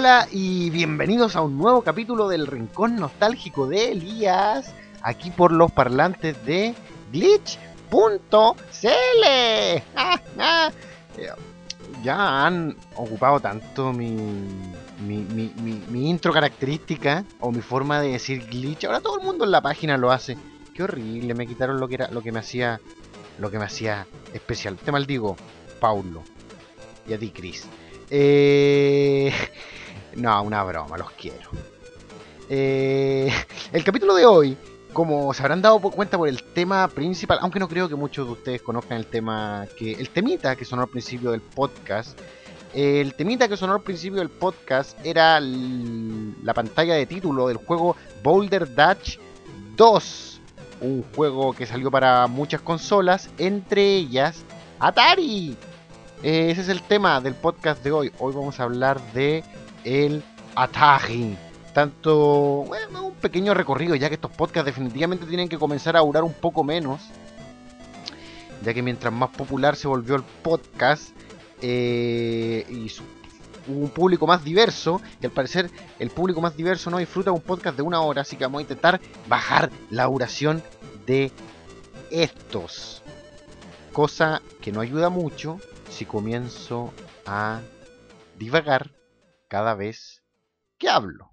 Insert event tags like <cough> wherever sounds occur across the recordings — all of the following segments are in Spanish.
Hola y bienvenidos a un nuevo capítulo del Rincón Nostálgico de Elías, aquí por los parlantes de glitch.cl. <laughs> Ya han ocupado tanto mi, mi- mi- mi intro característica o mi forma de decir glitch. Ahora todo el mundo en la página lo hace. Qué horrible, me quitaron lo que era lo que me hacía lo que me hacía especial. Te maldigo, Paulo. Y a ti, Chris. Eh... No, una broma, los quiero. Eh, <laughs> el capítulo de hoy, como se habrán dado cuenta por el tema principal, aunque no creo que muchos de ustedes conozcan el tema, que el temita que sonó al principio del podcast, el temita que sonó al principio del podcast era la pantalla de título del juego Boulder Dash 2, un juego que salió para muchas consolas, entre ellas Atari. Eh, ese es el tema del podcast de hoy. Hoy vamos a hablar de el Atari. Tanto, bueno, un pequeño recorrido, ya que estos podcasts definitivamente tienen que comenzar a durar un poco menos. Ya que mientras más popular se volvió el podcast eh, y un público más diverso, y al parecer el público más diverso no disfruta un podcast de una hora, así que vamos a intentar bajar la duración de estos. Cosa que no ayuda mucho si comienzo a divagar cada vez que hablo.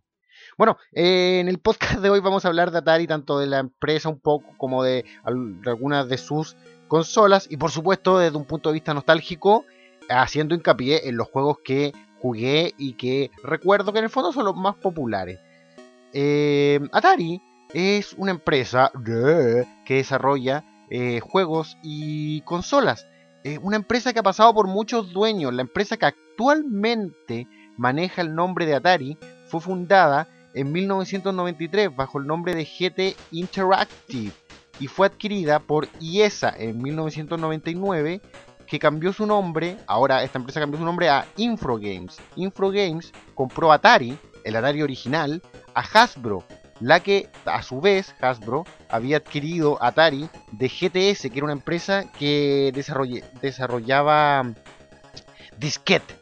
Bueno, eh, en el podcast de hoy vamos a hablar de Atari, tanto de la empresa un poco como de, al- de algunas de sus consolas y por supuesto desde un punto de vista nostálgico, haciendo hincapié en los juegos que jugué y que recuerdo que en el fondo son los más populares. Eh, Atari es una empresa que desarrolla eh, juegos y consolas. Eh, una empresa que ha pasado por muchos dueños. La empresa que actualmente maneja el nombre de Atari fue fundada en 1993 bajo el nombre de GT Interactive y fue adquirida por IESA en 1999 que cambió su nombre, ahora esta empresa cambió su nombre a Infrogames. Infrogames compró Atari, el Atari original, a Hasbro, la que a su vez Hasbro había adquirido Atari de GTS, que era una empresa que desarrollaba disquete.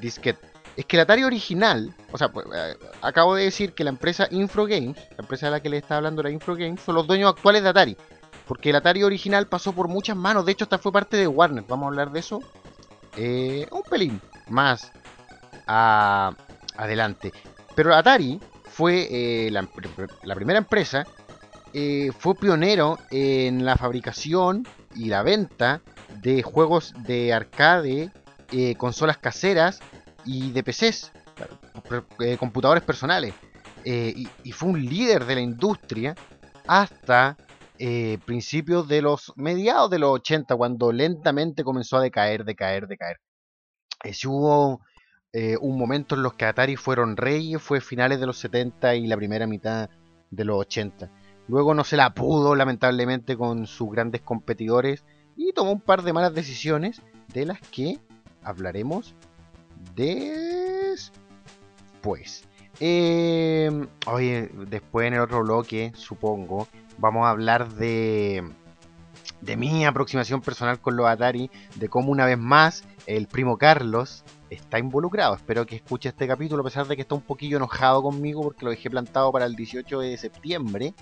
Disquete. Es que el Atari original, o sea, pues, eh, acabo de decir que la empresa Infrogames, la empresa de la que le estaba hablando era Infrogames, son los dueños actuales de Atari. Porque el Atari original pasó por muchas manos, de hecho hasta fue parte de Warner, vamos a hablar de eso eh, un pelín más adelante. Pero Atari fue eh, la, primera empresa, eh, fue pionero en la fabricación y la venta de juegos de arcade, consolas caseras y de PCs, eh, computadores personales. Eh, y, fue un líder de la industria hasta eh, principios de los mediados de los 80, cuando lentamente comenzó a decaer, decaer, decaer. Sí hubo un momento en los que Atari fueron reyes, fue finales de los 70 y la primera mitad de los 80. Luego no se la pudo, lamentablemente, con sus grandes competidores y tomó un par de malas decisiones de las que hablaremos después. Eh, oye, después en el otro bloque, supongo, vamos a hablar de, de mi aproximación personal con los Atari, de cómo una vez más el primo Carlos está involucrado. Espero que escuche este capítulo, a pesar de que está un poquillo enojado conmigo porque lo dejé plantado para el 18 de septiembre.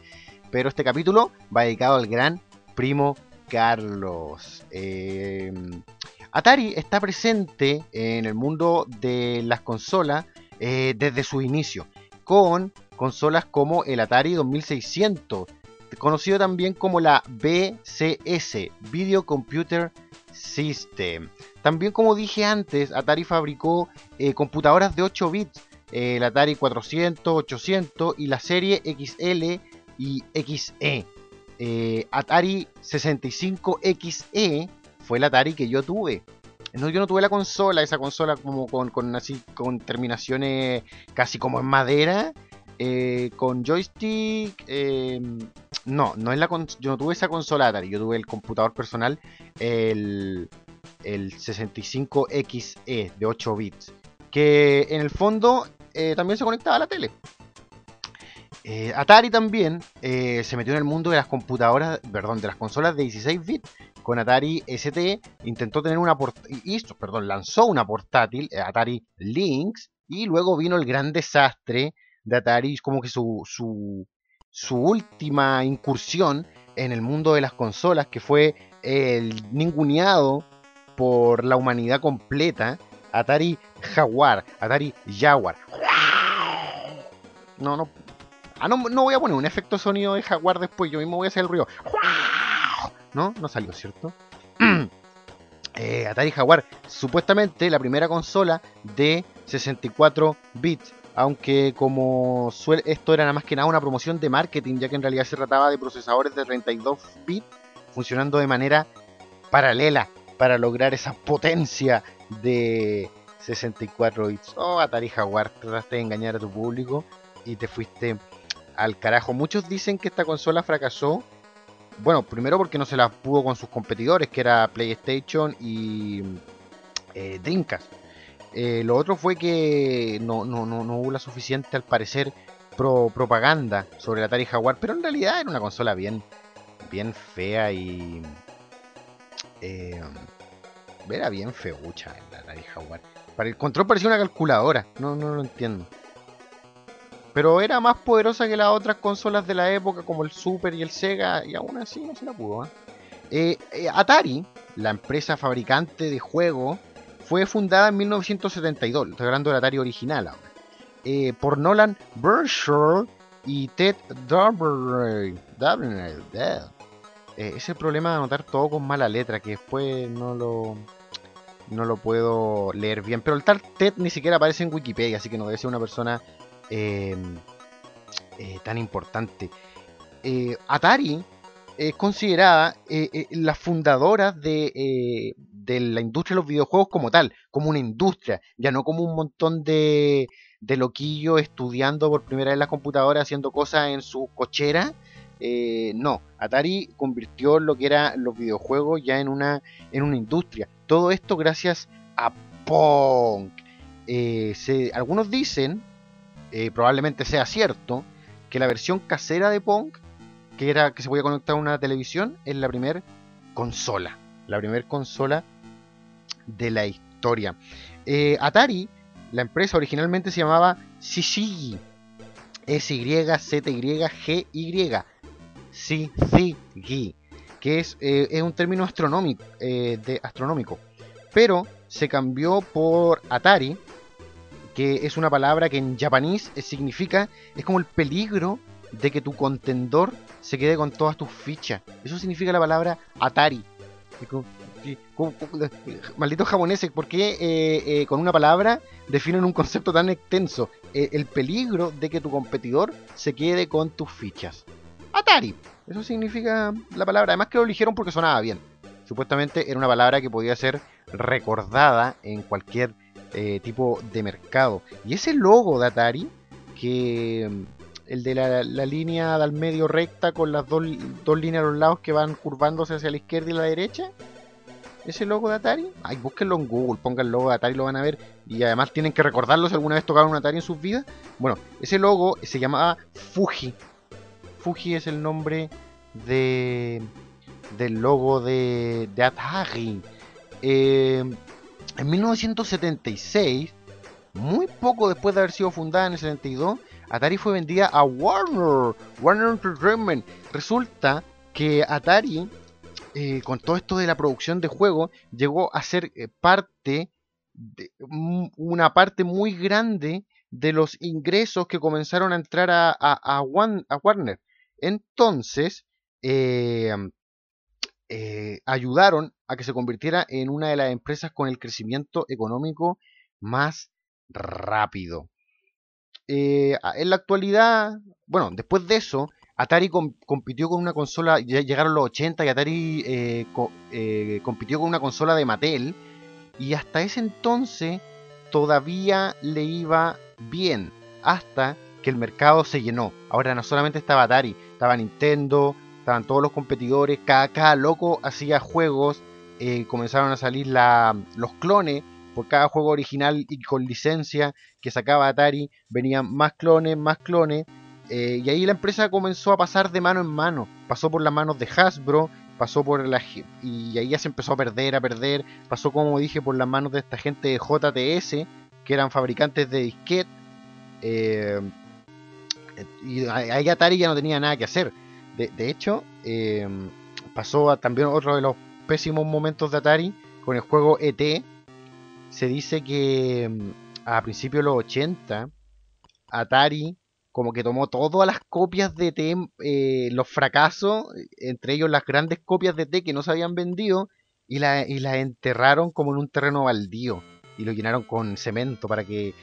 Pero este capítulo va dedicado al gran primo Carlos. Eh, Atari está presente en el mundo de las consolas eh, desde su inicio, con consolas como el Atari 2600, conocido también como la BCS, Video Computer System. También como dije antes, Atari fabricó eh, computadoras de 8 bits, eh, el Atari 400, 800 y la serie XL y XE. Eh, Atari 65XE fue el Atari que yo tuve. No, yo no tuve la consola, esa consola como con, así con terminaciones casi como en madera, eh, con joystick. eh, no, no es la yo no tuve esa consola Atari, yo tuve el computador personal, el, el 65XE de 8 bits, que en el fondo eh, también se conectaba a la tele. Atari también se metió en el mundo de las computadoras, perdón, de las consolas de 16 bits. Con Atari ST intentó tener una hizo, perdón, lanzó una portátil, eh, Atari Lynx, Y luego vino el gran desastre de Atari, como que su, su, su última incursión en el mundo de las consolas, que fue el ninguneado por la humanidad completa, Atari Jaguar, Atari Jaguar. No, no. Ah, no, no voy a poner un efecto sonido de Jaguar después, yo mismo voy a hacer el ruido. No, no salió, ¿cierto? <clears throat> Eh, Atari Jaguar, supuestamente la primera consola de 64 bits aunque como esto era nada más que nada una promoción de marketing, ya que en realidad se trataba de procesadores de 32 bits funcionando de manera paralela para lograr esa potencia de 64 bits. Oh, Atari Jaguar, trataste de engañar a tu público y te fuiste al carajo. Muchos dicen que esta consola fracasó. Bueno, primero porque no se la pudo con sus competidores, que era PlayStation y eh, Dreamcast eh, lo otro fue que no, no, no, hubo la suficiente, al parecer, pro propaganda sobre el Atari Jaguar, pero en realidad era una consola bien, bien fea y... Eh, era bien feucha el Atari Jaguar. Para el control parecía una calculadora, no, no lo entiendo. Pero era más poderosa que las otras consolas de la época, como el Super y el Sega, y aún así no se la pudo. ¿eh? Atari, la empresa fabricante de juegos fue fundada en 1972, estoy hablando del Atari original ahora, eh, por Nolan Burnshaw y Ted Darby. Eh, es el problema de anotar todo con mala letra, que después no lo, no lo puedo leer bien. Pero el tal Ted ni siquiera aparece en Wikipedia, así que no debe ser una persona em, eh, tan importante. Atari es considerada la fundadora de, de la industria de los videojuegos como tal, como una industria, ya no como un montón de, de loquillos estudiando por primera vez la computadora, haciendo cosas en su cochera. Eh, no, Atari convirtió lo que eran los videojuegos ya en una, en una industria. Todo esto gracias a Pong. Eh, algunos dicen, eh, probablemente sea cierto, que la versión casera de Pong, que era que se podía conectar a una televisión, es la primera consola. La primera consola de la historia. Eh, Atari, la empresa originalmente se llamaba Syzygy. S-Y-Z-Y-G-Y. Syzygy. Que es, eh, es, un término astronómico, de, astronómico. Pero se cambió por Atari, que es una palabra que en japonés significa, es como el peligro de que tu contendor se quede con todas tus fichas. Eso significa la palabra Atari. Malditos japoneses, ¿por qué eh, eh, con una palabra definen un concepto tan extenso? Eh, el peligro de que tu competidor se quede con tus fichas. Atari. Eso significa la palabra. Además que lo eligieron porque sonaba bien. Supuestamente era una palabra que podía ser recordada en cualquier tipo de mercado. Y ese logo de Atari, que el de la, línea del medio recta con las dos, dos líneas a los lados que van curvándose hacia la izquierda y la derecha, ese logo de Atari, ay, búsquenlo en Google, pongan el logo de Atari, lo van a ver. Y además tienen que recordarlo si alguna vez tocaron un Atari en sus vidas. Bueno, ese logo se llamaba Fuji. Fuji es el nombre de del logo de, de Atari. Eh, en 1976, muy poco después de haber sido fundada en el 72, Atari fue vendida a Warner, Warner Entertainment. Resulta que Atari eh, con todo esto de la producción de juegos, llegó a ser eh, parte, de, una parte muy grande de los ingresos que comenzaron a entrar a, a, Warner. Entonces, eh, ayudaron a que se convirtiera en una de las empresas con el crecimiento económico más rápido. en la actualidad, bueno, después de eso, Atari compitió con una consola, ya llegaron los 80 y Atari eh, eh, compitió con una consola de Mattel y hasta ese entonces todavía le iba bien, hasta que el mercado se llenó. Ahora no solamente estaba Atari, estaba Nintendo, estaban todos los competidores, cada, loco hacía juegos, eh, comenzaron a salir los clones por cada juego original y con licencia que sacaba Atari, venían más clones, más clones eh, y ahí la empresa comenzó a pasar de mano en mano. Pasó por las manos de Hasbro, pasó por la. Y ahí ya se empezó a perder, a perder. Pasó, como dije, por las manos de esta gente de JTS, que eran fabricantes de disquet. Eh, y ahí Atari ya no tenía nada que hacer. De, hecho, eh, pasó también otro de los pésimos momentos de Atari con el juego ET. Se dice que mm, a principios de los 80, Atari como que tomó todas las copias de ET, eh, los fracasos, entre ellos las grandes copias de ET que no se habían vendido, y las y la enterraron como en un terreno baldío. Y lo llenaron con cemento para que,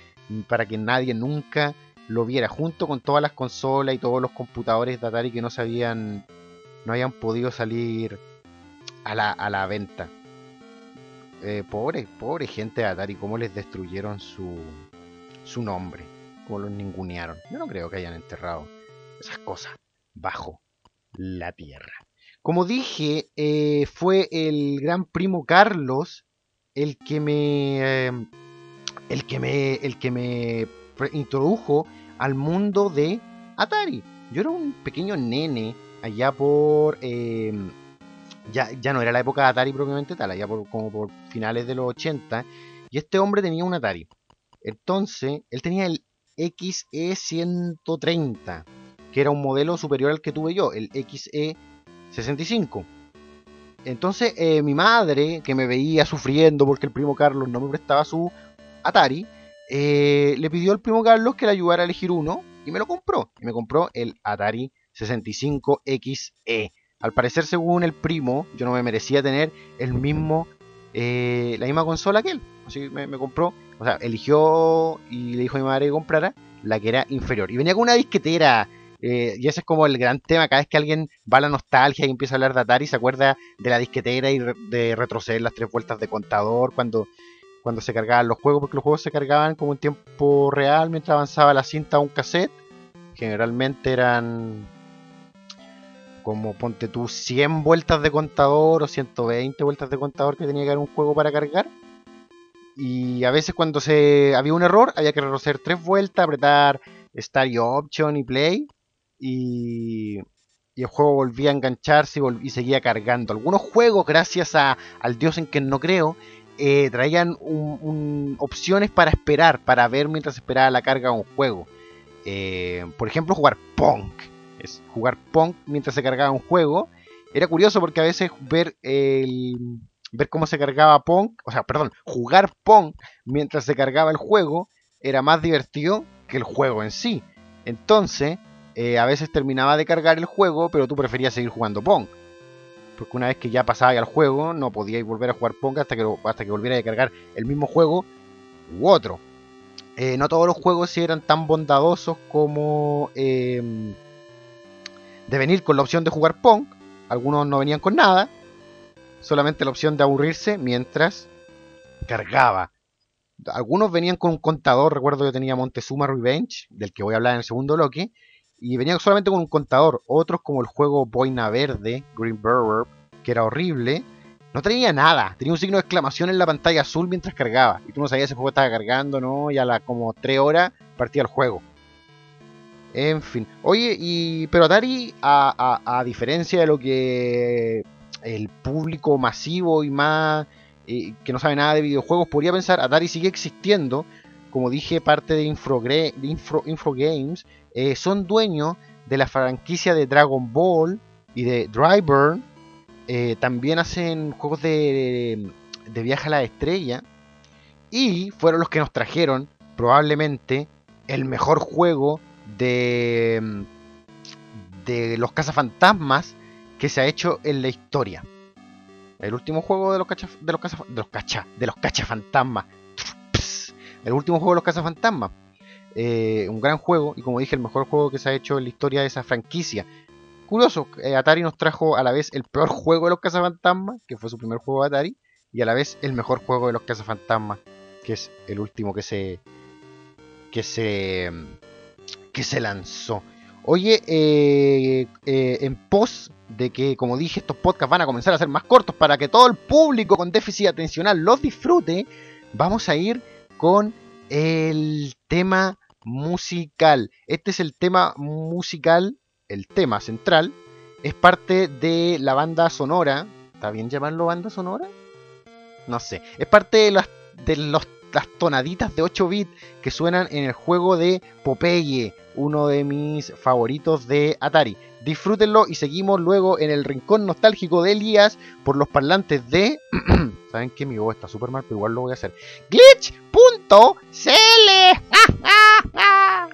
para que nadie nunca lo viera, junto con todas las consolas y todos los computadores de Atari que no se habían, no habían podido salir a la, a la venta. Eh, pobre, pobre gente de Atari, cómo les destruyeron su, su nombre, cómo los ningunearon. Yo no creo que hayan enterrado esas cosas bajo la tierra. Como dije, eh, fue el gran primo Carlos el que me. Eh, el que me. el que me introdujo al mundo de Atari. Yo era un pequeño nene allá por. Em, ya, ya, no era la época de Atari propiamente tal, allá por, como por finales de los 80. Y este hombre tenía un Atari. Entonces, él tenía el XE130, que era un modelo superior al que tuve yo, el XE65. Entonces, eh, mi madre, que me veía sufriendo porque el primo Carlos no me prestaba su Atari, eh, le pidió al primo Carlos que le ayudara a elegir uno y me lo compró. Y me compró el Atari 65XE. Al parecer, según el primo, yo no me merecía tener el mismo, eh, la misma consola que él. Así que me, compró, o sea, eligió y le dijo a mi madre que comprara la que era inferior. Y venía con una disquetera. Eh, y ese es como el gran tema. Cada vez que alguien va a la nostalgia y empieza a hablar de Atari, se acuerda de la disquetera y de retroceder las tres vueltas de contador cuando cuando se cargaban los juegos, porque los juegos se cargaban como en tiempo real mientras avanzaba la cinta a un cassette. Generalmente eran como ponte tú 100 vueltas de contador o 120 vueltas de contador que tenía que haber un juego para cargar. Y a veces cuando se había un error había que retroceder tres vueltas, apretar Start y Option y Play. Y, y el juego volvía a engancharse y, y, seguía cargando. Algunos juegos, gracias a, al dios en quien no creo, eh, traían opciones para esperar, para ver mientras esperaba la carga de un juego. Eh, por ejemplo, jugar Punk. Jugar Punk mientras se cargaba un juego. Era curioso porque a veces ver el, ver cómo se cargaba Punk, o sea, perdón, jugar Punk mientras se cargaba el juego era más divertido que el juego en sí. Entonces, eh, a veces terminaba de cargar el juego, pero tú preferías seguir jugando Pong porque una vez que ya pasaba al juego no podíais volver a jugar Pong hasta que, hasta que a cargar el mismo juego u otro. Eh, no todos los juegos eran tan bondadosos como em, de venir con la opción de jugar Pong. Algunos no venían con nada, solamente la opción de aburrirse mientras cargaba. Algunos venían con un contador, recuerdo que tenía Montezuma Revenge, del que voy a hablar en el segundo bloque, y venían solamente con un contador. Otros, como el juego Boina Verde, Green Burger, que era horrible, no tenía nada. Tenía un signo de exclamación en la pantalla azul mientras cargaba. Y tú no sabías si el juego estaba cargando, ¿no? Y a las como 3 horas partía el juego. En fin. Oye, y pero Atari, a, diferencia de lo que el público masivo y más eh, que no sabe nada de videojuegos podría pensar, Atari sigue existiendo. Como dije, parte de Info, Games eh, son dueños de la franquicia de Dragon Ball y de Dryburn. Eh, también hacen juegos de, de viaje a la estrella. Y fueron los que nos trajeron probablemente el mejor juego de, de los cazafantasmas que se ha hecho en la historia. El último juego de los cacha, de los cacha, de los cachafantasmas. El último juego de los cazafantasmas. Eh, un gran juego y como dije el mejor juego que se ha hecho en la historia de esa franquicia. Curioso, eh, Atari nos trajo a la vez el peor <laughs> juego de los cazafantasmas, que fue su primer juego de Atari, y a la vez el mejor juego de los cazafantasmas, que es el último que se que se que se lanzó. Oye, eh, en pos de que, como dije, estos podcasts van a comenzar a ser más cortos para que todo el público con déficit atencional los disfrute, vamos a ir con el tema musical. Este es el tema musical, el tema central. Es parte de la banda sonora. ¿Está bien llamarlo banda sonora? No sé. Es parte de, las, de las tonaditas de 8 bits que suenan en el juego de Popeye, uno de mis favoritos de Atari. Disfrútenlo y seguimos luego en el rincón nostálgico de Elías por los parlantes de... <clears throat> ¿Saben que Mi voz está súper mal, pero igual lo voy a hacer. Glitch.cl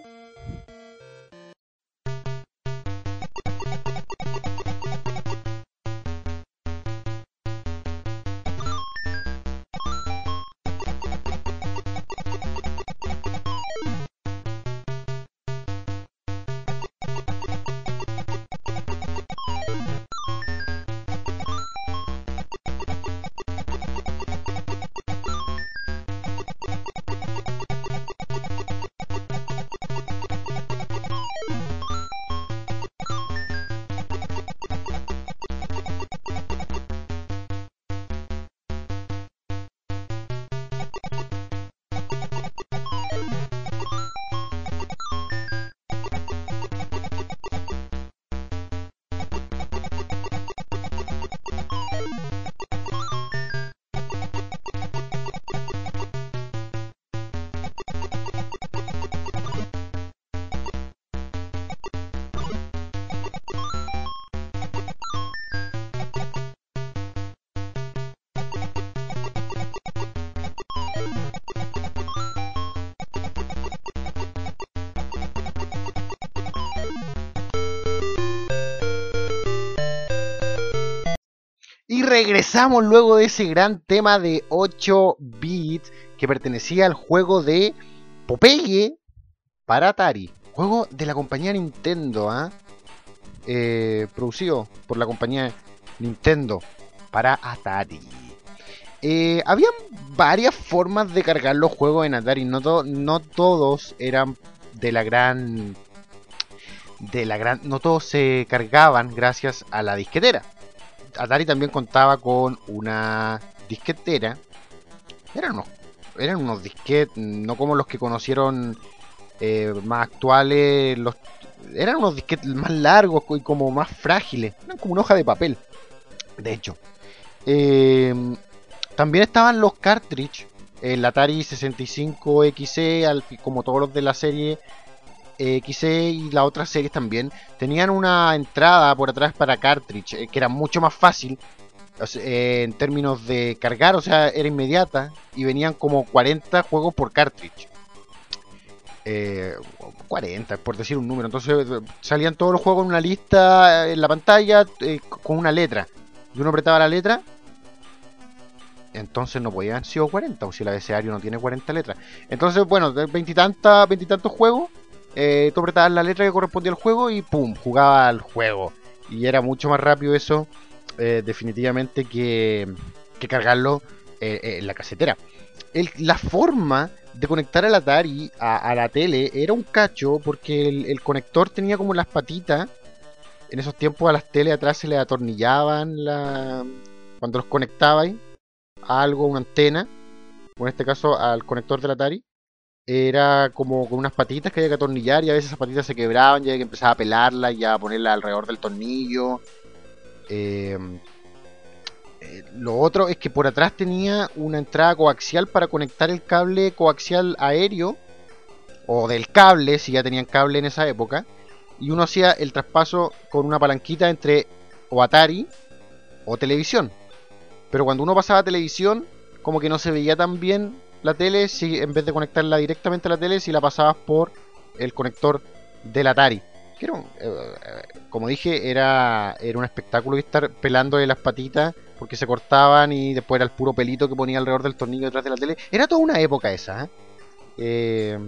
<laughs> Y regresamos luego de ese gran tema de 8 bits que pertenecía al juego de Popeye para Atari. Juego de la compañía Nintendo, ¿ah? eh, producido por la compañía Nintendo para Atari. Eh, había varias formas de cargar los juegos en Atari, no, no todos eran de la gran... De la gran... No todos se cargaban gracias a la disquetera. Atari también contaba con una disquetera. Eran unos, eran unos disquetes, no como los que conocieron eh, más actuales. Los, eran unos disquetes más largos y como más frágiles. Eran como una hoja de papel. De hecho. Eh, también estaban los cartridge. El Atari 65 XE, como todos los de la serie XE y las otras series también tenían una entrada por atrás para cartridge eh, que era mucho más fácil eh, en términos de cargar, o sea, era inmediata y venían como 40 juegos por cartridge. 40, eh, por decir un número. Entonces salían todos los juegos en una lista en la pantalla con una letra. Y uno apretaba la letra. Entonces no podían haber sido 40, o si el abecedario no tiene 40 letras. Entonces, bueno, veintitantos juegos eh, tú apretabas la letra que correspondía al juego y ¡pum! jugaba al juego. Y era mucho más rápido eso, eh, definitivamente, que, cargarlo eh, en la casetera. la forma de conectar el Atari a, la tele era un cacho porque el, conector tenía como las patitas. En esos tiempos a las tele atrás se le atornillaban la... cuando los conectabais a algo, una antena, o en este caso al conector del Atari era como con unas patitas que había que atornillar y a veces esas patitas se quebraban y había que empezar a pelarlas y a ponerla alrededor del tornillo. Em, eh, lo otro es que por atrás tenía una entrada coaxial para conectar el cable coaxial aéreo o del cable, si ya tenían cable en esa época, y uno hacía el traspaso con una palanquita entre o Atari o televisión. Pero cuando uno pasaba a televisión, como que no se veía tan bien la tele si en vez de conectarla directamente a la tele si la pasabas por el conector del Atari. Que era eh, como dije, era, era un espectáculo estar pelando de las patitas porque se cortaban y después era el puro pelito que ponía alrededor del tornillo detrás de la tele. Era toda una época esa. ¿eh? Eh,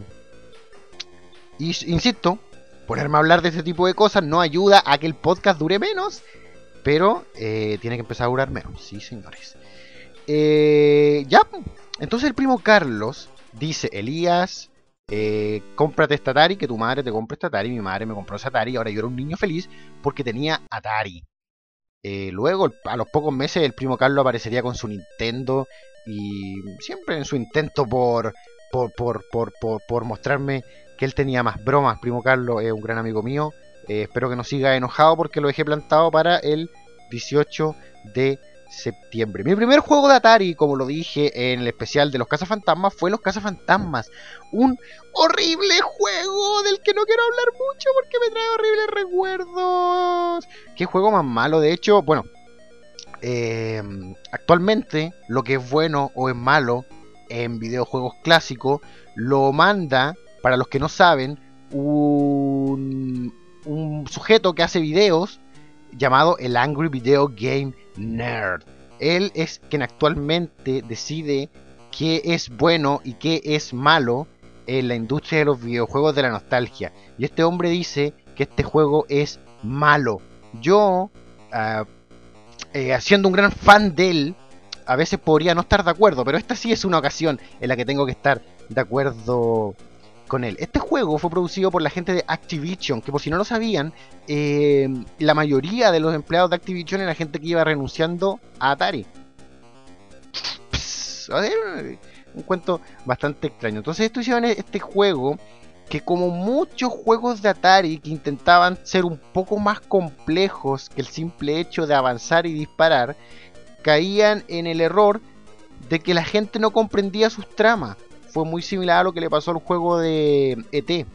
y insisto, ponerme a hablar de este tipo de cosas no ayuda a que el podcast dure menos, pero tiene que empezar a durar menos. Sí, señores. ya, entonces el primo Carlos dice, Elías, eh, cómprate esta Atari, que tu madre te compre esta Atari, mi madre me compró esa Atari, ahora yo era un niño feliz porque tenía Atari. Eh, luego, a los pocos meses, el primo Carlos aparecería con su Nintendo y siempre en su intento por, por, por, por, por, mostrarme que él tenía más bromas. Primo Carlos es un gran amigo mío. Eh, espero que no siga enojado porque lo dejé plantado para el 18 de septiembre. Mi primer juego de Atari, como lo dije en el especial de los cazafantasmas, fue Los cazafantasmas. Un horrible juego del que no quiero hablar mucho porque me trae horribles recuerdos. ¿Qué juego más malo? De hecho, bueno, eh, actualmente lo que es bueno o es malo en videojuegos clásicos lo manda, para los que no saben, un, un sujeto que hace videos llamado el Angry Video Game Nerd. Él es quien actualmente decide qué es bueno y qué es malo en la industria de los videojuegos de la nostalgia. Y este hombre dice que este juego es malo. Yo, uh, eh, siendo un gran fan de él, a veces podría no estar de acuerdo, pero esta sí es una ocasión en la que tengo que estar de acuerdo con él. Este juego fue producido por la gente de Activision, que por si no lo sabían, eh, la mayoría de los empleados de Activision era gente que iba renunciando a Atari. un cuento bastante extraño. Entonces esto hicieron este juego que como muchos juegos de Atari que intentaban ser un poco más complejos que el simple hecho de avanzar y disparar, caían en el error de que la gente no comprendía sus tramas fue muy similar a lo que le pasó al juego de ET.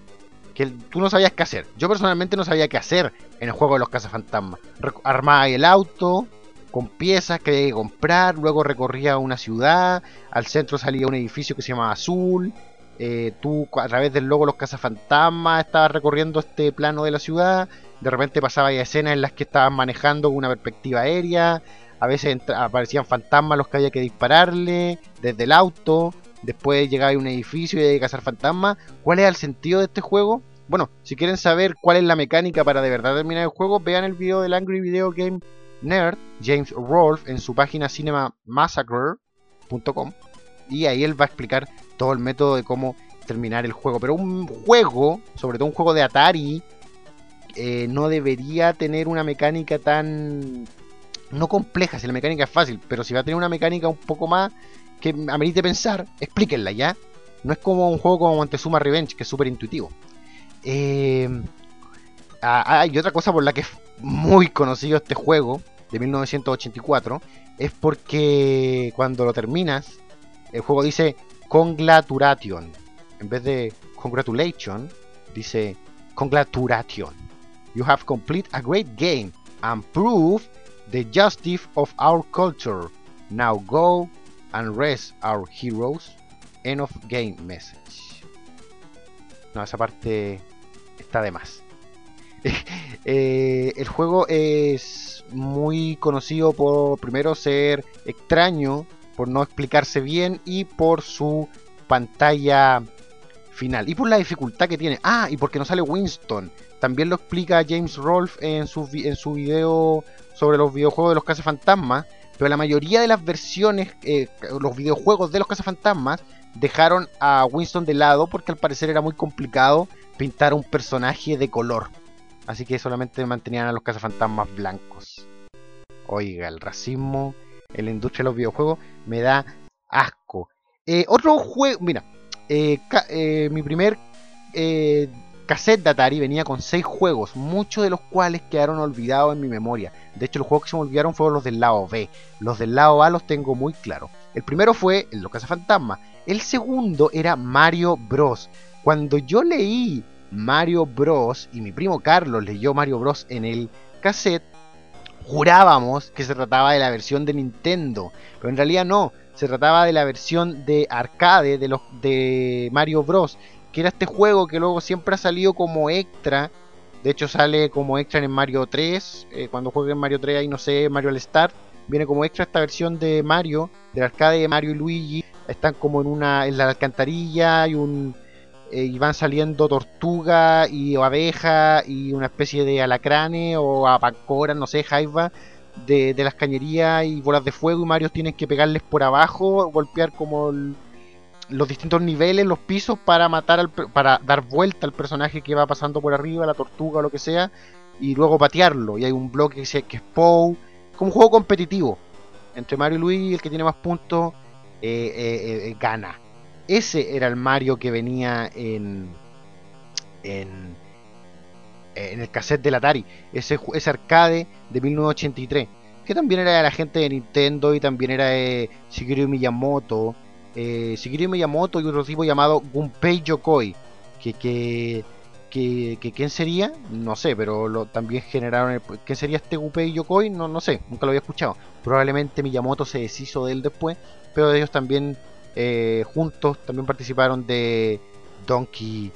Que tú no sabías qué hacer. Yo personalmente no sabía qué hacer en el juego de los cazafantasmas. Armaba el auto con piezas que había que comprar. Luego recorría una ciudad. Al centro salía un edificio que se llamaba Azul. Eh, tú a través del logo Los Cazafantasmas estabas recorriendo este plano de la ciudad. De repente pasaba ya escenas en las que estabas manejando una perspectiva aérea. A veces aparecían fantasmas los que había que dispararle desde el auto. Después llegaba a un edificio y hay que cazar fantasmas. ¿Cuál es el sentido de este juego? Bueno, si quieren saber cuál es la mecánica para de verdad terminar el juego, vean el video del Angry Video Game Nerd, James Rolfe, en su página cinemamassacre.com. Y ahí él va a explicar todo el método de cómo terminar el juego. Pero un juego, sobre todo un juego de Atari, eh, no debería tener una mecánica tan... No compleja, si la mecánica es fácil, pero si va a tener una mecánica un poco más que amerite pensar, explíquenla ya. No es como un juego como Montezuma Revenge, que es súper intuitivo. Eh, hay otra cosa por la que es muy conocido este juego, de 1984, es porque cuando lo terminas, el juego dice Congraturation. En vez de Congratulation, dice Congraturation. You have completed a great game and proved the justice of our culture. Now go and rest our heroes. End of game message. No, esa parte está de más. <laughs> Eh, el juego es muy conocido por primero ser extraño, por no explicarse bien y por su pantalla final. Y por la dificultad que tiene. Ah, y porque no sale Winston. También lo explica James Rolfe en su, en su video sobre los videojuegos de los cazafantasmas. Pero la mayoría de las versiones, eh, los videojuegos de los cazafantasmas, dejaron a Winston de lado porque al parecer era muy complicado pintar un personaje de color. Así que solamente mantenían a los cazafantasmas blancos. Oiga, el racismo en la industria de los videojuegos me da asco. Eh, otro juego, mira, eh, mi primer cassette de Atari venía con 6 juegos, muchos de los cuales quedaron olvidados en mi memoria. De hecho, los juegos que se me olvidaron fueron los del lado B. Los del lado A los tengo muy claros. El primero fue el Los Fantasma. El segundo era Mario Bros. Cuando yo leí Mario Bros. y mi primo Carlos leyó Mario Bros. en el cassette, jurábamos que se trataba de la versión de Nintendo. Pero en realidad no. Se trataba de la versión de arcade de Mario Bros que era este juego que luego siempre ha salido como extra. De hecho sale como extra en Mario 3. Eh, cuando en Mario 3 ahí no sé, Mario All Star. Viene como extra esta versión de Mario, del arcade de Mario y Luigi. Están como en una en la alcantarilla y un eh, y van saliendo tortuga y abeja y una especie de alacrane o apacora, no sé, jaiba de, de las cañerías y bolas de fuego y Mario tienen que pegarles por abajo, golpear como el, los distintos niveles, los pisos para matar al, para dar vuelta al personaje que va pasando por arriba, la tortuga o lo que sea, y luego patearlo. Y hay un bloque que, que es Pou, como un juego competitivo. Entre Mario y Luigi, el que tiene más puntos eh, eh, eh, gana. Ese era el Mario que venía en, en, en el cassette del Atari, ese, ese arcade de 1983. que también era de la gente de Nintendo y también era de Shigeru Miyamoto. Eh, Shigeru Miyamoto y otro tipo llamado Gunpei Yokoi, que, que, que, ¿quién sería? No sé, pero también generaron... El, ¿Quién sería este Gunpei Yokoi? No, no sé, nunca lo había escuchado. Probablemente Miyamoto se deshizo de él después, pero ellos también eh, juntos también participaron de Donkey,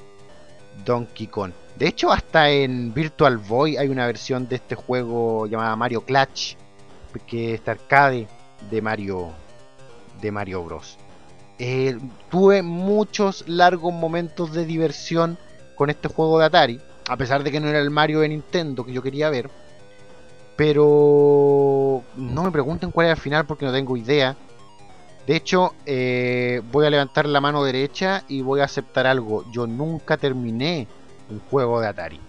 Donkey Kong. De hecho, hasta en Virtual Boy hay una versión de este juego llamada Mario Clutch, que es arcade de Mario, de Mario Bros. Eh, tuve muchos largos momentos de diversión con este juego de Atari, a pesar de que no era el Mario de Nintendo que yo quería ver. Pero no me pregunten cuál era el final porque no tengo idea. De hecho, eh, voy a levantar la mano derecha y voy a aceptar algo. Yo nunca terminé un juego de Atari.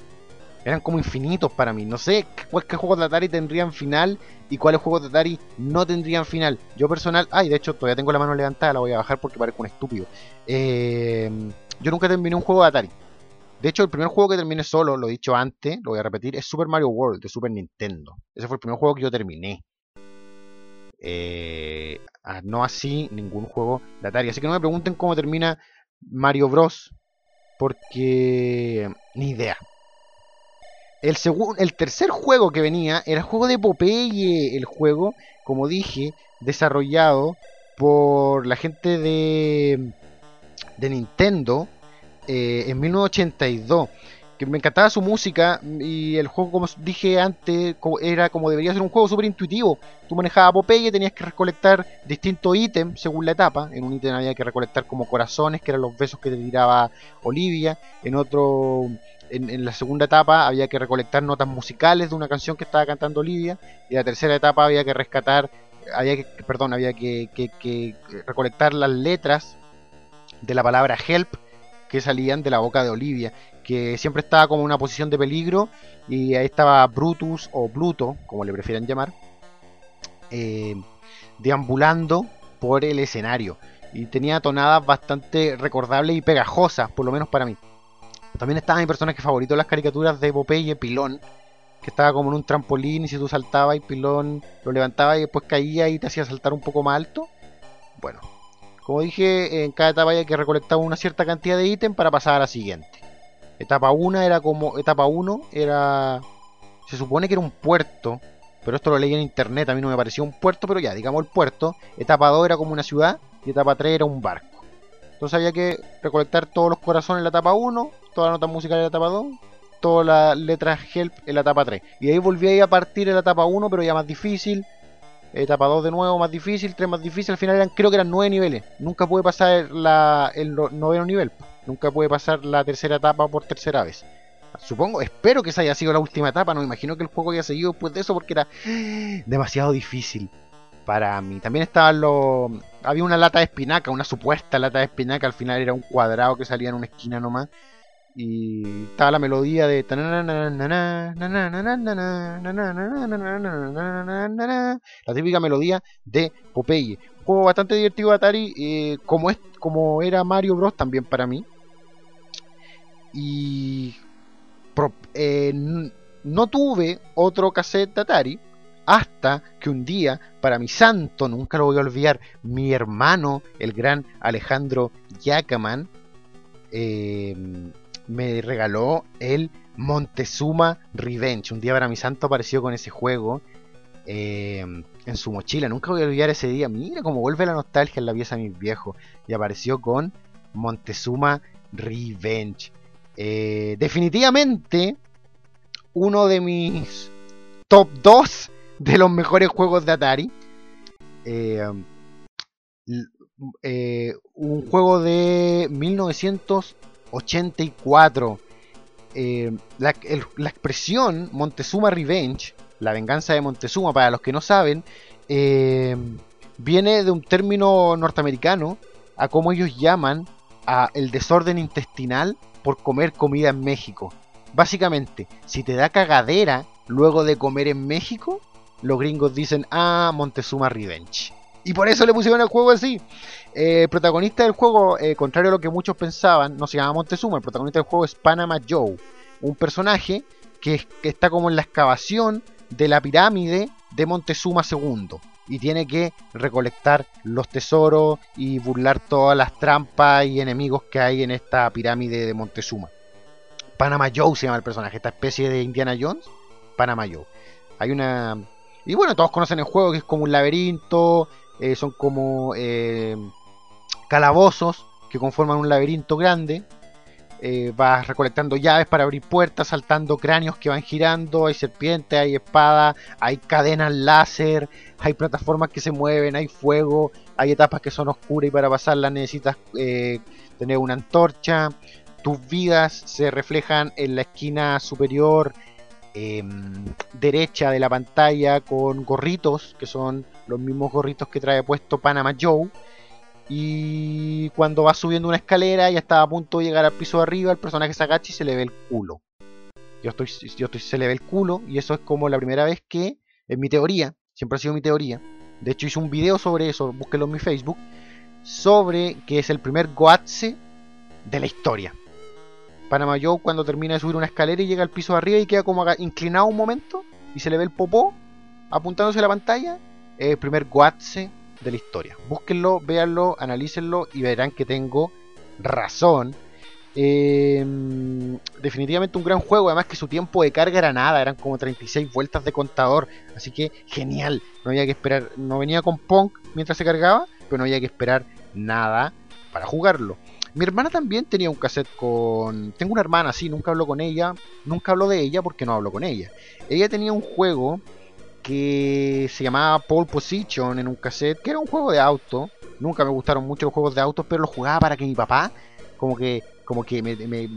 Eran como infinitos para mí. No sé qué juegos de Atari tendrían final y cuáles juegos de Atari no tendrían final. Yo personal... Ay, de hecho, todavía tengo la mano levantada, la voy a bajar porque parezco un estúpido. Eh, yo nunca terminé un juego de Atari. De hecho, el primer juego que terminé solo, lo he dicho antes, lo voy a repetir, es Super Mario World de Super Nintendo. Ese fue el primer juego que yo terminé. Eh, no así ningún juego de Atari. Así que no me pregunten cómo termina Mario Bros. Porque ni idea. El, el tercer juego que venía era el juego de Popeye. El juego, como dije, desarrollado por la gente de, de Nintendo eh, en 1982 que me encantaba su música y el juego, como dije antes, era como debería ser un juego súper intuitivo. Tú manejabas Popeye, tenías que recolectar distintos ítems según la etapa. En un ítem había que recolectar como corazones, que eran los besos que te tiraba Olivia. En otro, en, la segunda etapa había que recolectar notas musicales de una canción que estaba cantando Olivia. Y en la tercera etapa había que rescatar, había que, perdón, había que, que recolectar las letras de la palabra help que salían de la boca de Olivia que siempre estaba como en una posición de peligro y ahí estaba Brutus o Pluto, como le prefieran llamar, eh, deambulando por el escenario y tenía tonadas bastante recordables y pegajosas, por lo menos para mí. También estaba mi personaje favorito las caricaturas de Popeye, Pilón, que estaba como en un trampolín y si tú saltabas y Pilón lo levantaba y después caía y te hacía saltar un poco más alto. Bueno, como dije, en cada etapa hay que recolectar una cierta cantidad de ítems para pasar a la siguiente. Etapa 1 era como. Etapa 1 era. Se supone que era un puerto. Pero esto lo leí en internet. A mí no me pareció un puerto, pero ya, digamos el puerto. Etapa 2 era como una ciudad. Y etapa 3 era un barco. Entonces había que recolectar todos los corazones en la etapa 1. Todas las notas musicales en la etapa 2. Todas las letras help en la etapa 3. Y ahí volví a a partir en la etapa 1, pero ya más difícil. Etapa 2 de nuevo, más difícil. 3 más difícil. Al final eran, creo que eran 9 niveles. Nunca pude pasar la, el noveno nivel. Nunca puede pasar la tercera etapa por tercera vez. Supongo, espero que esa haya sido la última etapa. No me imagino que el juego haya seguido después de eso porque era demasiado difícil para mí. También estaban los. Había una lata de espinaca, una supuesta lata de espinaca. Al final era un cuadrado que salía en una esquina nomás. Y estaba la melodía de. La típica melodía de Popeye. Juego bastante divertido de Atari. como, es, como era Mario Bros. también para mí. Y eh, no tuve otro cassette de Atari hasta que un día, para mi santo, nunca lo voy a olvidar, mi hermano, el gran Alejandro Yacaman, eh, me regaló el Montezuma Revenge. Un día para mi santo apareció con ese juego eh, en su mochila. Nunca voy a olvidar ese día. Mira cómo vuelve la nostalgia en la pieza de mis viejos. Y apareció con Montezuma Revenge. Eh, definitivamente uno de mis top 2 de los mejores juegos de Atari. Eh, eh, un juego de 1984. la, expresión Montezuma Revenge, la venganza de Montezuma, para los que no saben, viene de un término norteamericano a cómo ellos llaman a el desorden intestinal por comer comida en México. Básicamente, si te da cagadera luego de comer en México, los gringos dicen, ah, Montezuma Revenge. Y por eso le pusieron el juego así. Eh, el protagonista del juego, eh, contrario a lo que muchos pensaban, no se llama Montezuma, el protagonista del juego es Panama Joe, un personaje que, que está como en la excavación de la pirámide de Montezuma II y tiene que recolectar los tesoros y burlar todas las trampas y enemigos que hay en esta pirámide de Montezuma. Panama Joe se llama el personaje, esta especie de Indiana Jones, Panama Joe. Hay una... Y bueno, todos conocen el juego que es como un laberinto, eh, son como eh, calabozos que conforman un laberinto grande eh, vas recolectando llaves para abrir puertas, saltando cráneos que van girando, hay serpientes, hay espadas, hay cadenas láser, hay plataformas que se mueven, hay fuego, hay etapas que son oscuras y para pasarlas necesitas eh, tener una antorcha. Tus vidas se reflejan en la esquina superior em, derecha de la pantalla con gorritos, que son los mismos gorritos que trae puesto Panama Joe y cuando va subiendo una escalera y está a punto de llegar al piso de arriba, el personaje se agacha y se le ve el culo. Yo estoy, yo estoy, se le ve el culo y eso es como la primera vez que, en mi teoría, siempre ha sido mi teoría, de hecho hice un video sobre eso, búsquelo en mi Facebook, sobre que es el primer Goatse de la historia. Panama Joe cuando termina de subir una escalera y llega al piso de arriba y queda como inclinado un momento y se le ve el popó apuntándose a la pantalla, es el primer Goatse de la historia. Búsquenlo, véanlo, analícenlo y verán que tengo razón. Em, definitivamente un gran juego, además que su tiempo de carga era nada, eran como 36 vueltas de contador, así que genial, no había que esperar, no venía con Punk mientras se cargaba, pero no había que esperar nada para jugarlo. Mi hermana también tenía un cassette con... Tengo una hermana, sí, nunca hablo con ella, nunca hablo de ella porque no hablo con ella. Ella tenía un juego que se llamaba Pole Position en un cassette, que era un juego de auto. Nunca me gustaron mucho los juegos de autos, pero lo jugaba para que mi papá como que, como que me,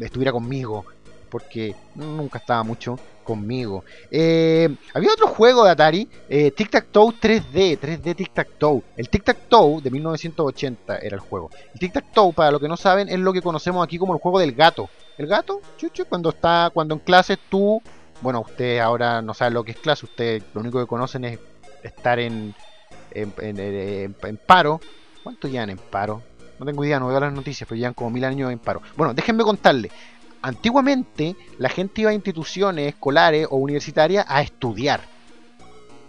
estuviera conmigo, porque nunca estaba mucho conmigo. Eh, había otro juego de Atari, eh, Tic Tac Toe 3D, 3D Tic Tac Toe. El Tic Tac Toe de 1980 era el juego. El Tic Tac Toe, para los que no saben, es lo que conocemos aquí como el juego del gato. El gato, chucho, cuando está, cuando en clase tú bueno, usted ahora no sabe lo que es clase, usted lo único que conocen es estar en, en, paro. ¿Cuánto llevan en paro? No tengo idea, no veo las noticias, pero llevan como mil años en paro. Bueno, déjenme contarle. Antiguamente la gente iba a instituciones escolares o universitarias a estudiar.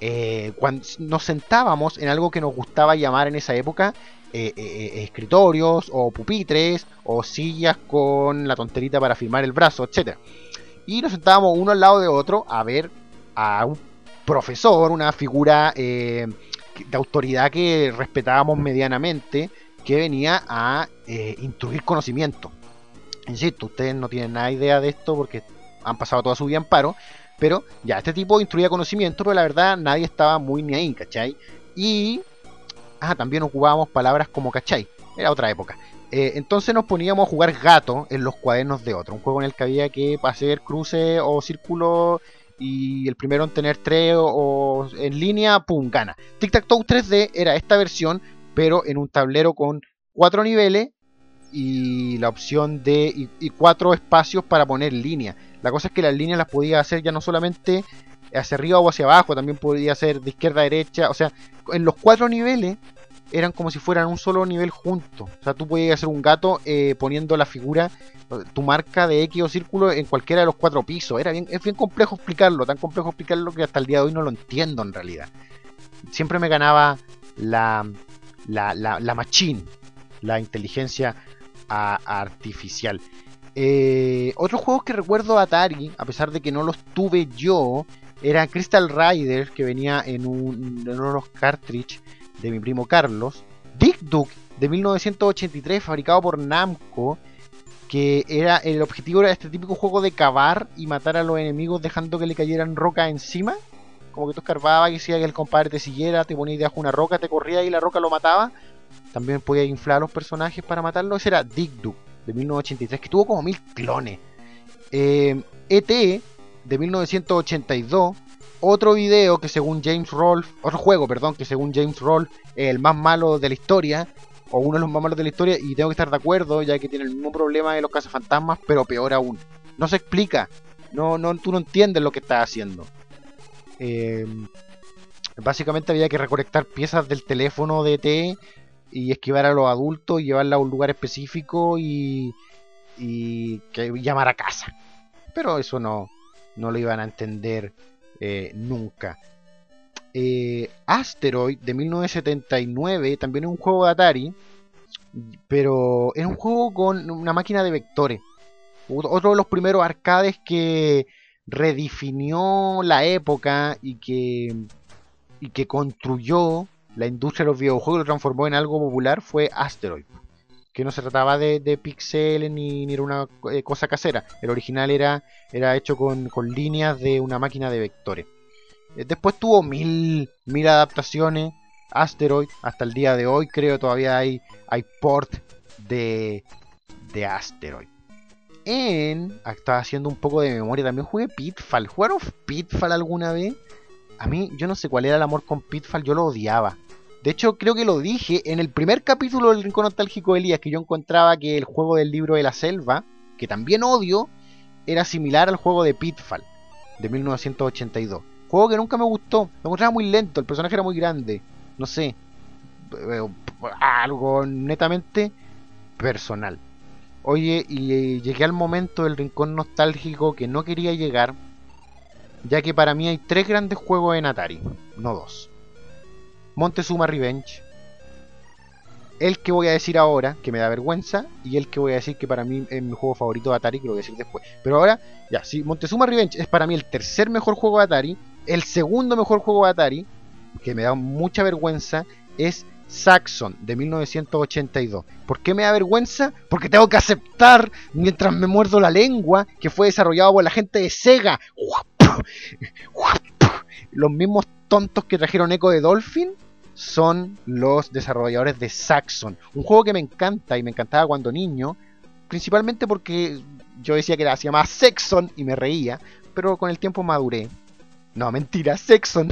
Eh, cuando nos sentábamos en algo que nos gustaba llamar en esa época eh, eh, escritorios o pupitres o sillas con la tonterita para firmar el brazo, etcétera y nos sentábamos uno al lado de otro a ver a un profesor, una figura eh, de autoridad que respetábamos medianamente, que venía a eh, instruir conocimiento. Insisto, ustedes no tienen nada idea de esto porque han pasado toda su vida en paro, pero ya, este tipo instruía conocimiento, pero la verdad nadie estaba muy ni ahí, ¿cachai? Y ah, también ocupábamos palabras como ¿cachai? Era otra época. Eh, entonces nos poníamos a jugar gato en los cuadernos de otro. Un juego en el que había que hacer cruce o círculo y el primero en tener tres o, en línea, pum, gana. Tic Tac Toe 3D era esta versión, pero en un tablero con cuatro niveles y la opción de y, cuatro espacios para poner línea. La cosa es que las líneas las podía hacer ya no solamente hacia arriba o hacia abajo, también podía ser de izquierda a derecha, o sea, en los cuatro niveles eran como si fueran un solo nivel juntos. O sea, tú podías hacer un gato eh, poniendo la figura, tu marca de X o círculo en cualquiera de los cuatro pisos. Era bien, es bien complejo explicarlo, tan complejo explicarlo que hasta el día de hoy no lo entiendo en realidad. Siempre me ganaba la, la, la, machine, la inteligencia artificial. Eh, otros juegos que recuerdo Atari, a pesar de que no los tuve yo, era Crystal Rider, que venía en, un, en unos cartridge de mi primo Carlos, Dick Duke de 1983 fabricado por Namco, que era el objetivo era este típico juego de cavar y matar a los enemigos dejando que le cayeran roca encima. Como que tú escarbabas y decía que el compadre te siguiera, te ponía debajo una roca, te corría y la roca lo mataba. También podía inflar los personajes para matarlos. Ese era Dick Duke de 1983, que tuvo como mil clones. ET eh, e de 1982 otro video que según James Rolfe, otro juego, perdón, que según James Rolfe es el más malo de la historia, o uno de los más malos de la historia, y tengo que estar de acuerdo, ya que tiene el mismo problema de los cazafantasmas, pero peor aún. No se explica, no, no, tú no entiendes lo que estás haciendo. Eh, básicamente había que recolectar piezas del teléfono de T y esquivar a los adultos y llevarla a un lugar específico y, y que llamar a casa. Pero eso no, no lo iban a entender eh, nunca. eh, Asteroid de 1979, también es un juego de Atari, pero era un juego con una máquina de vectores. Otro de los primeros arcades que redefinió la época y que, y que construyó la industria de los videojuegos y lo transformó en algo popular fue Asteroid. Que no se trataba de, de pixeles ni, era una eh, cosa casera. El original era, era hecho con, con líneas de una máquina de vectores. Eh, después tuvo mil, mil adaptaciones. Asteroid, hasta el día de hoy creo todavía hay, hay port de, de Asteroid. En, estaba haciendo un poco de memoria, también jugué Pitfall. ¿Jugaron Pitfall alguna vez? A mí, yo no sé cuál era el amor con Pitfall, yo lo odiaba. De hecho, creo que lo dije en el primer capítulo del Rincón Nostálgico de Elías, que yo encontraba que el juego del libro de la selva, que también odio, era similar al juego de Pitfall, de 1982. Juego que nunca me gustó, me encontraba muy lento, el personaje era muy grande, no sé, eh, algo netamente personal. Oye, y llegué al momento del Rincón Nostálgico que no quería llegar, ya que para mí hay tres grandes juegos en Atari, no dos. Montezuma Revenge, el que voy a decir ahora, que me da vergüenza, y el que voy a decir que para mí es mi juego favorito de Atari, que lo voy a decir después. Pero ahora, ya, si Montezuma Revenge es para mí el tercer mejor juego de Atari, el segundo mejor juego de Atari, que me da mucha vergüenza, es Saxon de 1982. ¿Por qué me da vergüenza? Porque tengo que aceptar, mientras me muerdo la lengua, que fue desarrollado por la gente de Sega. Los mismos tontos que trajeron Echo de Dolphin son los desarrolladores de Saxon. Un juego que me encanta y me encantaba cuando niño, principalmente porque yo decía que se llamaba Saxon y me reía, pero con el tiempo maduré. No, mentira, Saxon.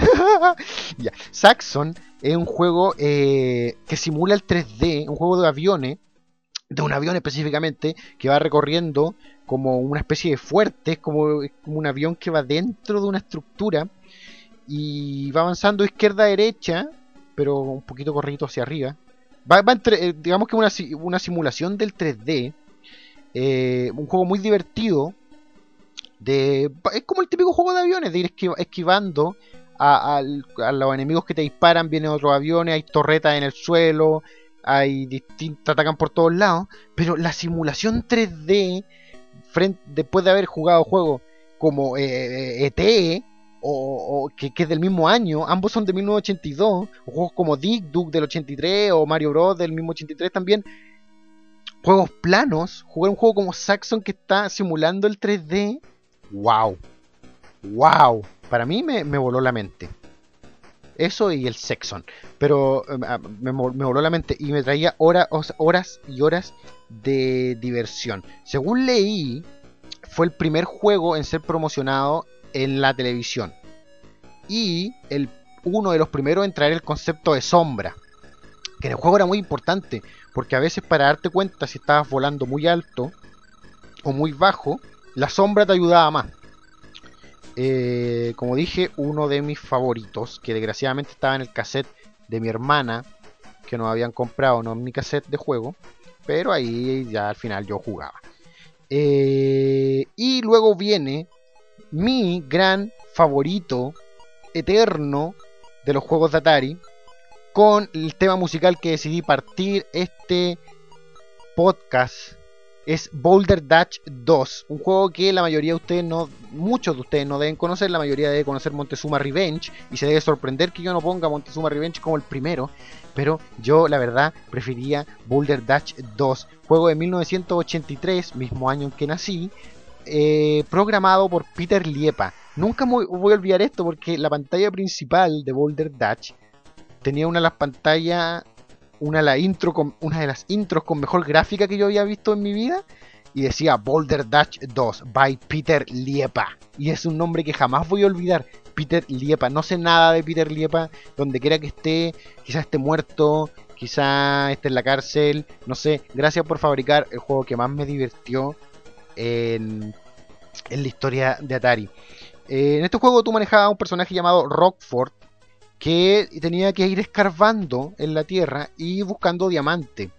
<laughs> Saxon es un juego eh, que simula el 3D, un juego de aviones, de un avión específicamente, que va recorriendo como una especie de fuerte, como, como un avión que va dentro de una estructura y va avanzando izquierda a derecha pero un poquito corrido hacia arriba. Va, entre, eh, digamos que una, una simulación del 3D. Eh, un juego muy divertido. De, es como el típico juego de aviones, de ir esquivando a, los enemigos que te disparan. Vienen otros aviones, hay torretas en el suelo, hay distintas, atacan por todos lados. Pero la simulación 3D, después de haber jugado juegos como eh, ET, o, que, es del mismo año, ambos son de 1982, juegos como Dick Duke del 83 o Mario Bros del mismo 83 también, juegos planos, jugar un juego como Saxon que está simulando el 3D, wow, wow, para mí me, voló la mente. Eso y el Saxon. Pero eh, ah, me, me, voló la mente y me traía horas, horas y horas de diversión. Según leí, fue el primer juego en ser promocionado en la televisión. Y el, uno de los primeros en traer el concepto de sombra. Que en el juego era muy importante. Porque a veces para darte cuenta si estabas volando muy alto o muy bajo, la sombra te ayudaba más. Eh, como dije, uno de mis favoritos, que desgraciadamente estaba en el cassette de mi hermana, que nos habían comprado, no mi cassette de juego, pero ahí ya al final yo jugaba. Eh, y luego viene mi gran favorito eterno de los juegos de Atari con el tema musical que decidí partir este podcast es Boulder Dash 2, un juego que la mayoría de ustedes no, muchos de ustedes no deben conocer, la mayoría debe conocer Montezuma Revenge y se debe sorprender que yo no ponga Montezuma Revenge como el primero, pero yo la verdad prefería Boulder Dash 2, juego de 1983, mismo año en que nací, eh, programado por Peter Liepa. Nunca voy a olvidar esto porque la pantalla principal de Boulder Dash tenía una de las pantallas, una de, con, una de las intros con mejor gráfica que yo había visto en mi vida. Y decía Boulder Dash 2 by Peter Liepa. Y es un nombre que jamás voy a olvidar. Peter Liepa. No sé nada de Peter Liepa. Donde quiera que esté, quizás esté muerto, quizás esté en la cárcel. No sé. Gracias por fabricar el juego que más me divirtió en, la historia de Atari. Eh, en este juego tú manejabas a un personaje llamado Rockford que tenía que ir escarbando en la tierra y buscando diamante.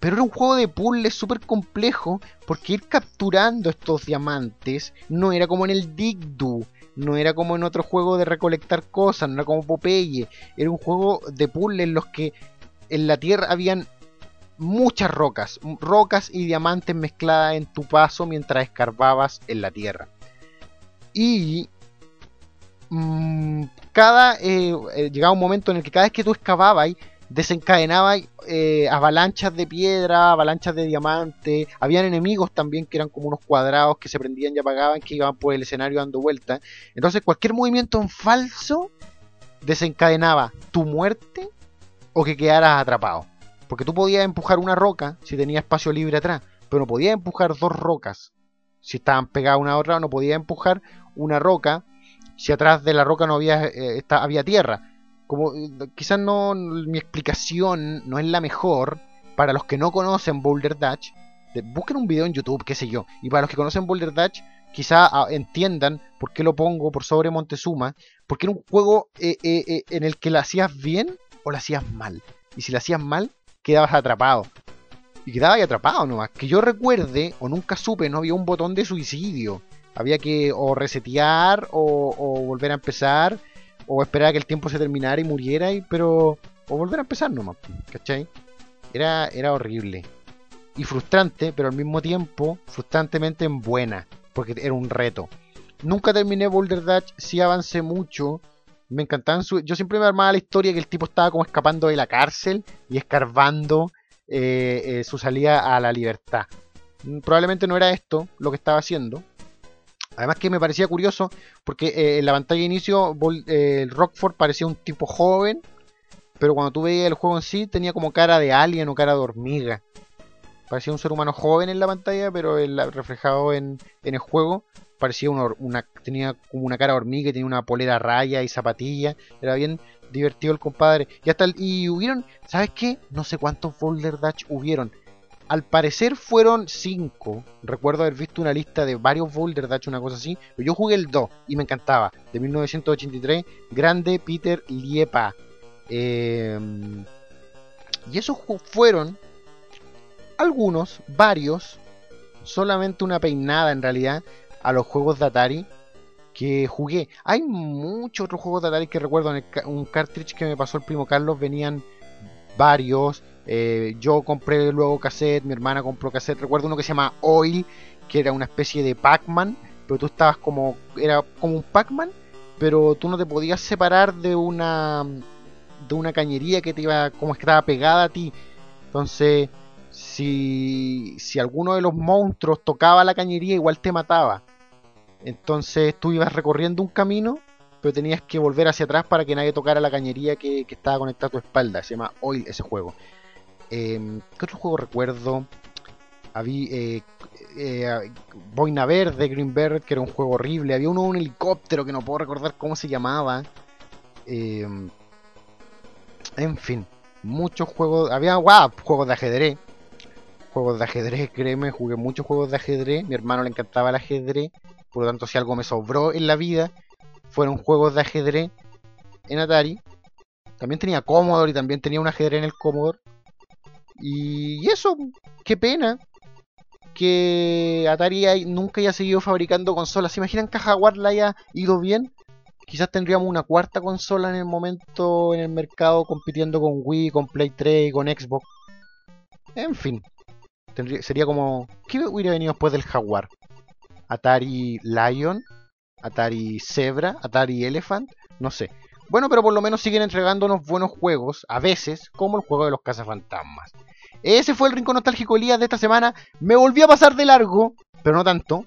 Pero era un juego de puzzles súper complejo porque ir capturando estos diamantes no era como en el Dig no era como en otro juego de recolectar cosas, no era como Popeye, era un juego de puzzle en los que en la tierra habían muchas rocas, rocas y diamantes mezcladas en tu paso mientras escarbabas en la tierra. Y mmm, cada eh, eh, llegaba un momento en el que cada vez que tú excavabas desencadenaba eh, avalanchas de piedra, avalanchas de diamante. Habían enemigos también que eran como unos cuadrados que se prendían y apagaban, que iban por el escenario dando vueltas. Entonces cualquier movimiento en falso desencadenaba tu muerte o que quedaras atrapado. Porque tú podías empujar una roca si tenía espacio libre atrás, pero no podías empujar dos rocas. Si estaban pegadas una a otra, no podías empujar una roca si atrás de la roca no había, eh, había tierra. Como quizás no mi explicación no es la mejor. Para los que no conocen Boulder Dash, busquen un video en YouTube, qué sé yo, y para los que conocen Boulder Dash, quizá ah, entiendan por qué lo pongo por sobre Montezuma, porque era un juego eh, eh, eh, en el que lo hacías bien o lo hacías mal, y si lo hacías mal, quedabas atrapado. Y quedabas ahí atrapado nomás. Que yo recuerde, o nunca supe, no había un botón de suicidio. Había que o resetear o, volver a empezar o esperar a que el tiempo se terminara y muriera, y, pero. O volver a empezar nomás, ¿cachai? Era, era horrible. Y frustrante, pero al mismo tiempo, frustrantemente en buena, porque era un reto. Nunca terminé Boulder Dash, sí avancé mucho. Me encantaban su... Yo siempre me armaba la historia que el tipo estaba como escapando de la cárcel y escarbando eh, eh, su salida a la libertad. Mm, probablemente no era esto lo que estaba haciendo, Además que me parecía curioso porque eh, en la pantalla de inicio Rockford parecía un tipo joven, pero cuando tú veías el juego en sí tenía como cara de alien o cara de hormiga. Parecía un ser humano joven en la pantalla, pero reflejado en, el juego parecía una, tenía como una cara hormiga, tenía una polera raya y zapatilla. Era bien divertido el compadre. Y hasta y hubieron, ¿sabes qué? No sé cuántos Boulder Dash hubieron al parecer fueron 5. Recuerdo haber visto una lista de varios Boulder Dash, una cosa así. Pero yo jugué el 2 y me encantaba. De 1983, Grande Peter Liepa. Em, y esos fueron algunos, varios, solamente una peinada en realidad a los juegos de Atari que jugué. Hay muchos otros juegos de Atari que recuerdo en un cartridge que me pasó el primo Carlos, venían varios. Eh, yo compré luego cassette, mi hermana compró cassette. Recuerdo uno que se llama Oil, que era una especie de Pac-Man, pero tú estabas como. Era como un Pac-Man, pero tú no te podías separar de una. de una cañería que te iba. como estaba pegada a ti. Entonces, si. si alguno de los monstruos tocaba la cañería, igual te mataba. Entonces tú ibas recorriendo un camino pero tenías que volver hacia atrás para que nadie tocara la cañería que, estaba conectada a tu espalda. Se llama Oil ese juego. Eh, ¿Qué otro juego recuerdo? Había eh, eh, Boina Verde, Green que era un juego horrible. Había uno un helicóptero que no puedo recordar cómo se llamaba. Em, en fin, muchos juegos. Había wow, juegos de ajedrez. Juegos de ajedrez, créeme, jugué muchos juegos de ajedrez. Mi hermano le encantaba el ajedrez. Por lo tanto, si algo me sobró en la vida, fueron juegos de ajedrez en Atari. También tenía Commodore y también tenía un ajedrez en el Commodore. Y eso, qué pena que Atari nunca haya seguido fabricando consolas. ¿Se imaginan que Jaguar la haya ido bien? Quizás tendríamos una cuarta consola en el momento en el mercado compitiendo con Wii, con Play 3 y con Xbox. En fin, sería como... ¿Qué hubiera venido después del Jaguar? Atari Lion, Atari Zebra, Atari Elephant, no sé. Bueno, pero por lo menos siguen entregándonos buenos juegos, a veces, como el juego de los cazafantasmas. Ese fue el rincón nostálgico Elías de esta semana. Me volví a pasar de largo, pero no tanto.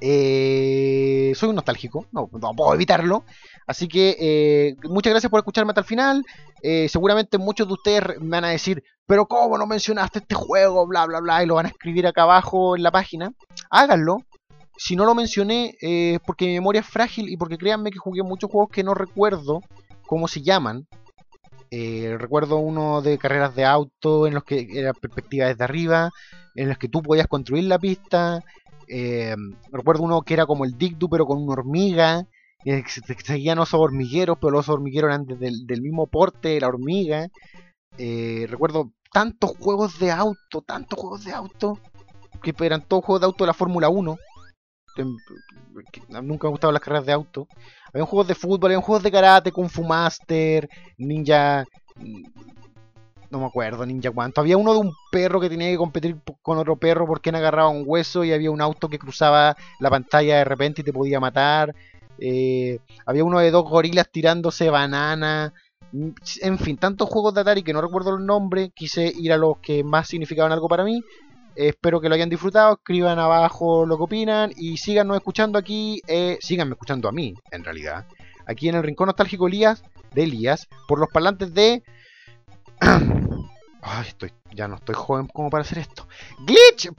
Eh, soy un nostálgico, no, puedo evitarlo. Así que eh, muchas gracias por escucharme hasta el final. Eh, seguramente muchos de ustedes me van a decir, pero ¿cómo no mencionaste este juego? Bla, bla, bla. Y lo van a escribir acá abajo en la página. Háganlo, si no lo mencioné es porque mi memoria es frágil y porque créanme que jugué muchos juegos que no recuerdo cómo se llaman. Eh, recuerdo uno de carreras de auto en los que era perspectiva desde arriba, en los que tú podías construir la pista. Eh, recuerdo uno que era como el Dictu pero con una hormiga. que seguían osos hormigueros, pero los hormigueros eran del, del mismo porte la hormiga. Eh, recuerdo tantos juegos de auto, tantos juegos de auto, que eran todos juegos de auto de la Fórmula 1 nunca me gustaban las carreras de auto. Había juegos de fútbol, había juegos de karate, Kung Fu Master, Ninja. No me acuerdo, Ninja cuánto. Había uno de un perro que tenía que competir con otro perro porque no agarraba un hueso y había un auto que cruzaba la pantalla de repente y te podía matar. Eh, había uno de dos gorilas tirándose banana. En fin, tantos juegos de Atari que no recuerdo el nombre. Quise ir a los que más significaban algo para mí. Espero que lo hayan disfrutado, escriban abajo lo que opinan y síganos escuchando aquí, eh, síganme escuchando a mí, en realidad, aquí en el Rincón Nostálgico Elías, de Elías, por los parlantes de... <clears throat> Ay, estoy, ya no estoy joven como para hacer esto. Glitch.cl